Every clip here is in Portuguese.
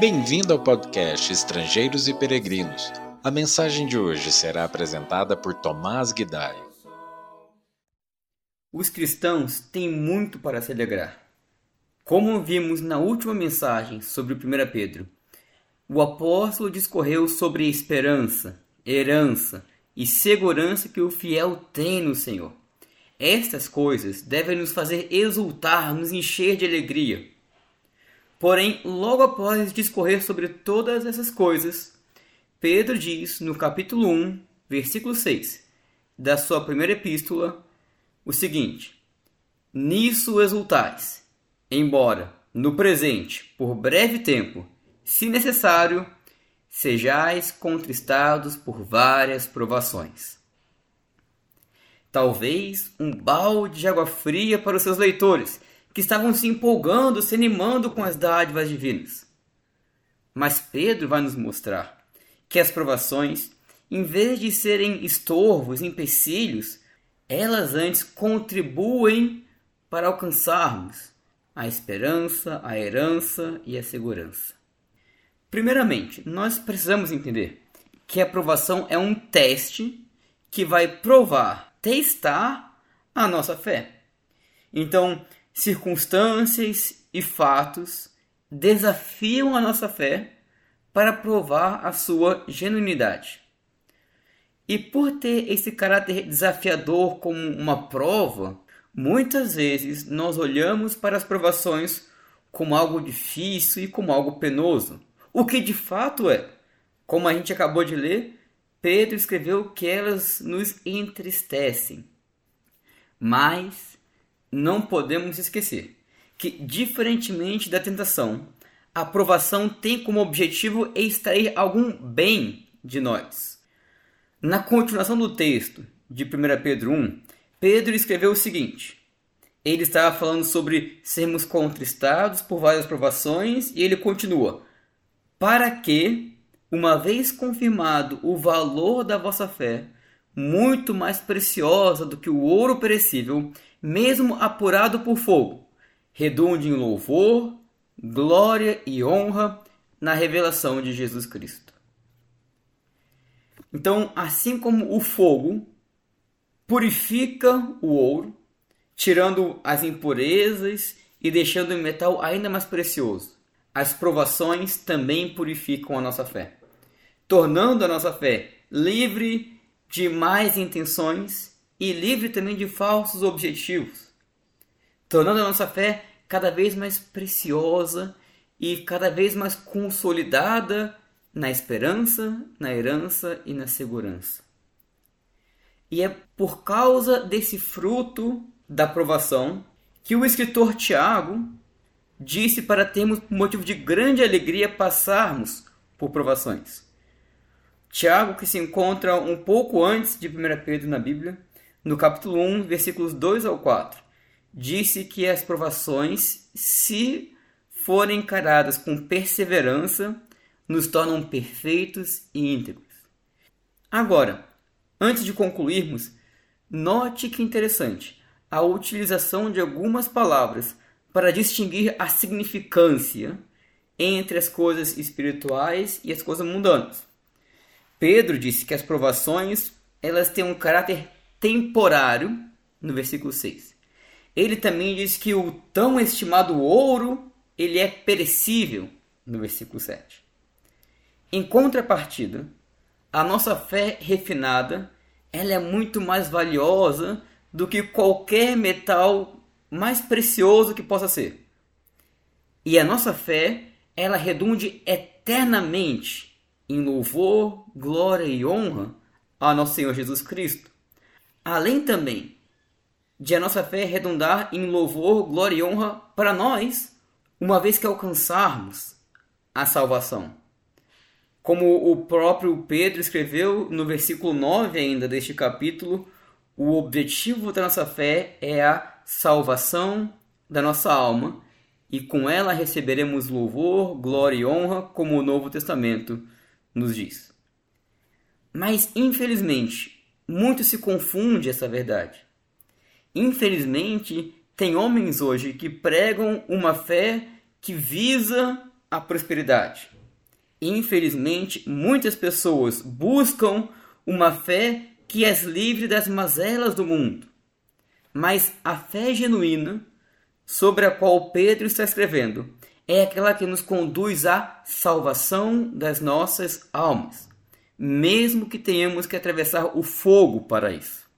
Bem-vindo ao podcast Estrangeiros e Peregrinos. A mensagem de hoje será apresentada por Tomás Guidai. Os cristãos têm muito para se alegrar. Como vimos na última mensagem sobre o 1 Pedro, o apóstolo discorreu sobre esperança, herança e segurança que o fiel tem no Senhor. Estas coisas devem nos fazer exultar, nos encher de alegria. Porém, logo após discorrer sobre todas essas coisas, Pedro diz no capítulo 1, versículo 6 da sua primeira epístola o seguinte: Nisso exultais, embora no presente, por breve tempo, se necessário, sejais contristados por várias provações. Talvez um balde de água fria para os seus leitores, que estavam se empolgando, se animando com as dádivas divinas. Mas Pedro vai nos mostrar que as provações, em vez de serem estorvos, empecilhos, elas antes contribuem para alcançarmos a esperança, a herança e a segurança. Primeiramente, nós precisamos entender que a aprovação é um teste que vai provar, testar a nossa fé. Então, circunstâncias e fatos desafiam a nossa fé para provar a sua genuinidade. E por ter esse caráter desafiador como uma prova, muitas vezes nós olhamos para as provações como algo difícil e como algo penoso. O que de fato é. Como a gente acabou de ler, Pedro escreveu que elas nos entristecem. Mas não podemos esquecer que, diferentemente da tentação, a aprovação tem como objetivo extrair algum bem de nós. Na continuação do texto de 1 Pedro 1, Pedro escreveu o seguinte: ele estava falando sobre sermos contristados por várias provações e ele continua: para que, uma vez confirmado o valor da vossa fé, muito mais preciosa do que o ouro perecível, mesmo apurado por fogo, redunde em louvor, glória e honra na revelação de Jesus Cristo. Então, assim como o fogo purifica o ouro, tirando as impurezas e deixando o metal ainda mais precioso, as provações também purificam a nossa fé, tornando a nossa fé livre de más intenções e livre também de falsos objetivos, tornando a nossa fé cada vez mais preciosa e cada vez mais consolidada na esperança, na herança e na segurança. E é por causa desse fruto da provação que o escritor Tiago disse para termos motivo de grande alegria passarmos por provações. Tiago, que se encontra um pouco antes de 1 Pedro na Bíblia, no capítulo 1, versículos 2 ao 4, disse que as provações, se forem encaradas com perseverança, nos tornam perfeitos e íntegros. Agora, antes de concluirmos, note que interessante a utilização de algumas palavras para distinguir a significância entre as coisas espirituais e as coisas mundanas. Pedro disse que as provações elas têm um caráter temporário no versículo 6. Ele também diz que o tão estimado ouro ele é perecível no versículo 7. Em contrapartida, a nossa fé refinada ela é muito mais valiosa do que qualquer metal mais precioso que possa ser. E a nossa fé ela redunde eternamente em louvor, glória e honra ao nosso Senhor Jesus Cristo. Além também de a nossa fé redundar em louvor, glória e honra para nós, uma vez que alcançarmos a salvação. Como o próprio Pedro escreveu no versículo 9 ainda deste capítulo, o objetivo da nossa fé é a salvação da nossa alma, e com ela receberemos louvor, glória e honra, como o Novo Testamento nos diz. Mas, infelizmente, muito se confunde essa verdade. Infelizmente, tem homens hoje que pregam uma fé que visa à prosperidade. Infelizmente, muitas pessoas buscam uma fé que as livre das mazelas do mundo. Mas a fé genuína, sobre a qual Pedro está escrevendo, é aquela que nos conduz à salvação das nossas almas, mesmo que tenhamos que atravessar o fogo para isso.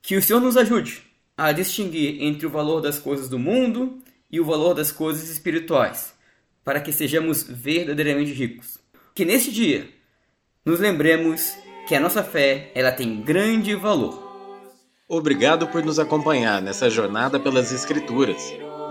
Que o Senhor nos ajude a distinguir entre o valor das coisas do mundo e o valor das coisas espirituais, para que sejamos verdadeiramente ricos. Que neste dia nos lembremos que a nossa fé ela tem grande valor. Obrigado por nos acompanhar nessa jornada pelas Escrituras.